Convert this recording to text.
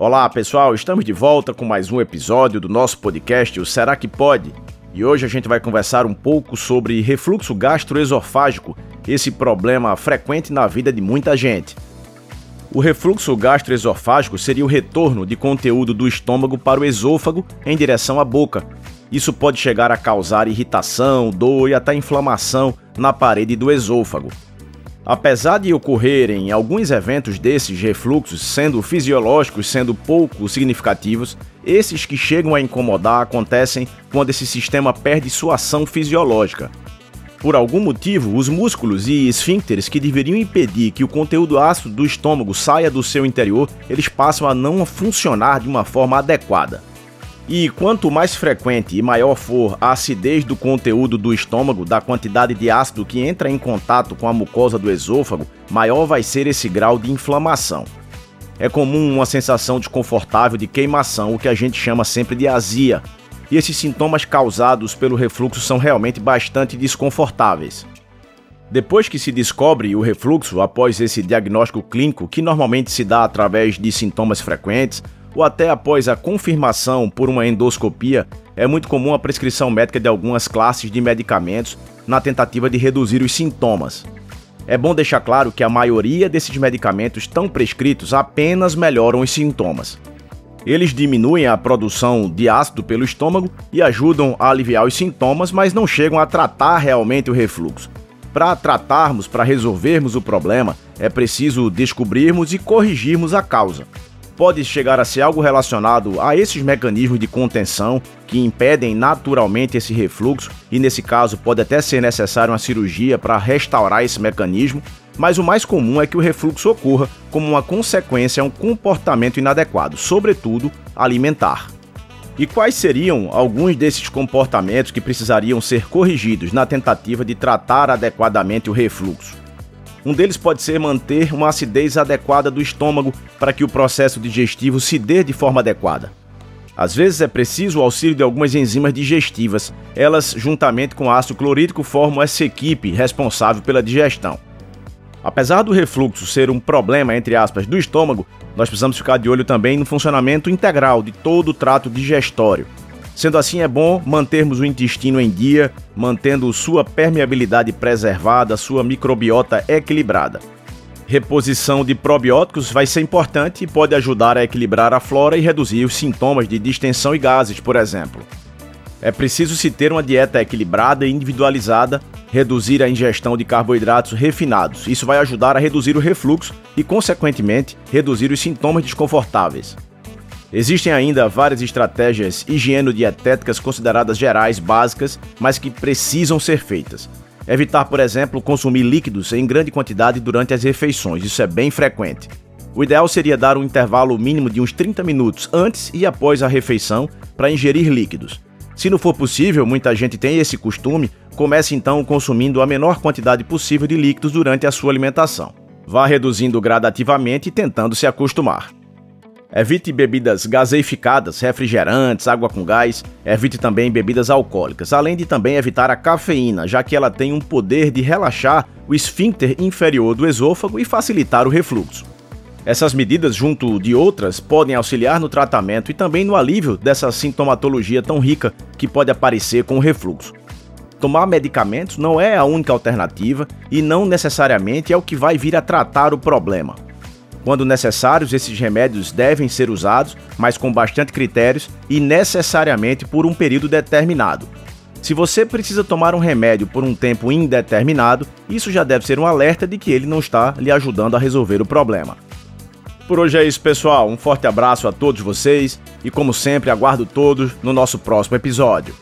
Olá pessoal, estamos de volta com mais um episódio do nosso podcast, o Será que Pode? E hoje a gente vai conversar um pouco sobre refluxo gastroesofágico, esse problema frequente na vida de muita gente. O refluxo gastroesofágico seria o retorno de conteúdo do estômago para o esôfago em direção à boca. Isso pode chegar a causar irritação, dor e até inflamação na parede do esôfago. Apesar de ocorrerem alguns eventos desses refluxos sendo fisiológicos, sendo pouco significativos, esses que chegam a incomodar acontecem quando esse sistema perde sua ação fisiológica. Por algum motivo, os músculos e esfíncteres que deveriam impedir que o conteúdo ácido do estômago saia do seu interior, eles passam a não funcionar de uma forma adequada. E quanto mais frequente e maior for a acidez do conteúdo do estômago, da quantidade de ácido que entra em contato com a mucosa do esôfago, maior vai ser esse grau de inflamação. É comum uma sensação desconfortável de queimação, o que a gente chama sempre de azia, e esses sintomas causados pelo refluxo são realmente bastante desconfortáveis. Depois que se descobre o refluxo, após esse diagnóstico clínico, que normalmente se dá através de sintomas frequentes, ou até após a confirmação por uma endoscopia, é muito comum a prescrição médica de algumas classes de medicamentos na tentativa de reduzir os sintomas. É bom deixar claro que a maioria desses medicamentos tão prescritos apenas melhoram os sintomas. Eles diminuem a produção de ácido pelo estômago e ajudam a aliviar os sintomas, mas não chegam a tratar realmente o refluxo. Para tratarmos, para resolvermos o problema, é preciso descobrirmos e corrigirmos a causa. Pode chegar a ser algo relacionado a esses mecanismos de contenção que impedem naturalmente esse refluxo, e nesse caso pode até ser necessária uma cirurgia para restaurar esse mecanismo, mas o mais comum é que o refluxo ocorra como uma consequência a um comportamento inadequado, sobretudo alimentar. E quais seriam alguns desses comportamentos que precisariam ser corrigidos na tentativa de tratar adequadamente o refluxo? Um deles pode ser manter uma acidez adequada do estômago para que o processo digestivo se dê de forma adequada. Às vezes é preciso o auxílio de algumas enzimas digestivas. Elas, juntamente com ácido clorídrico, formam essa equipe responsável pela digestão. Apesar do refluxo ser um problema, entre aspas, do estômago, nós precisamos ficar de olho também no funcionamento integral de todo o trato digestório. Sendo assim, é bom mantermos o intestino em dia, mantendo sua permeabilidade preservada, sua microbiota equilibrada. Reposição de probióticos vai ser importante e pode ajudar a equilibrar a flora e reduzir os sintomas de distensão e gases, por exemplo. É preciso se ter uma dieta equilibrada e individualizada, reduzir a ingestão de carboidratos refinados. Isso vai ajudar a reduzir o refluxo e, consequentemente, reduzir os sintomas desconfortáveis. Existem ainda várias estratégias higienodietéticas consideradas gerais, básicas, mas que precisam ser feitas. Evitar, por exemplo, consumir líquidos em grande quantidade durante as refeições, isso é bem frequente. O ideal seria dar um intervalo mínimo de uns 30 minutos antes e após a refeição para ingerir líquidos. Se não for possível, muita gente tem esse costume, comece então consumindo a menor quantidade possível de líquidos durante a sua alimentação. Vá reduzindo gradativamente e tentando se acostumar. Evite bebidas gaseificadas, refrigerantes, água com gás. Evite também bebidas alcoólicas, além de também evitar a cafeína, já que ela tem um poder de relaxar o esfíncter inferior do esôfago e facilitar o refluxo. Essas medidas, junto de outras, podem auxiliar no tratamento e também no alívio dessa sintomatologia tão rica que pode aparecer com o refluxo. Tomar medicamentos não é a única alternativa e não necessariamente é o que vai vir a tratar o problema. Quando necessários, esses remédios devem ser usados, mas com bastante critérios e necessariamente por um período determinado. Se você precisa tomar um remédio por um tempo indeterminado, isso já deve ser um alerta de que ele não está lhe ajudando a resolver o problema. Por hoje é isso, pessoal. Um forte abraço a todos vocês e, como sempre, aguardo todos no nosso próximo episódio.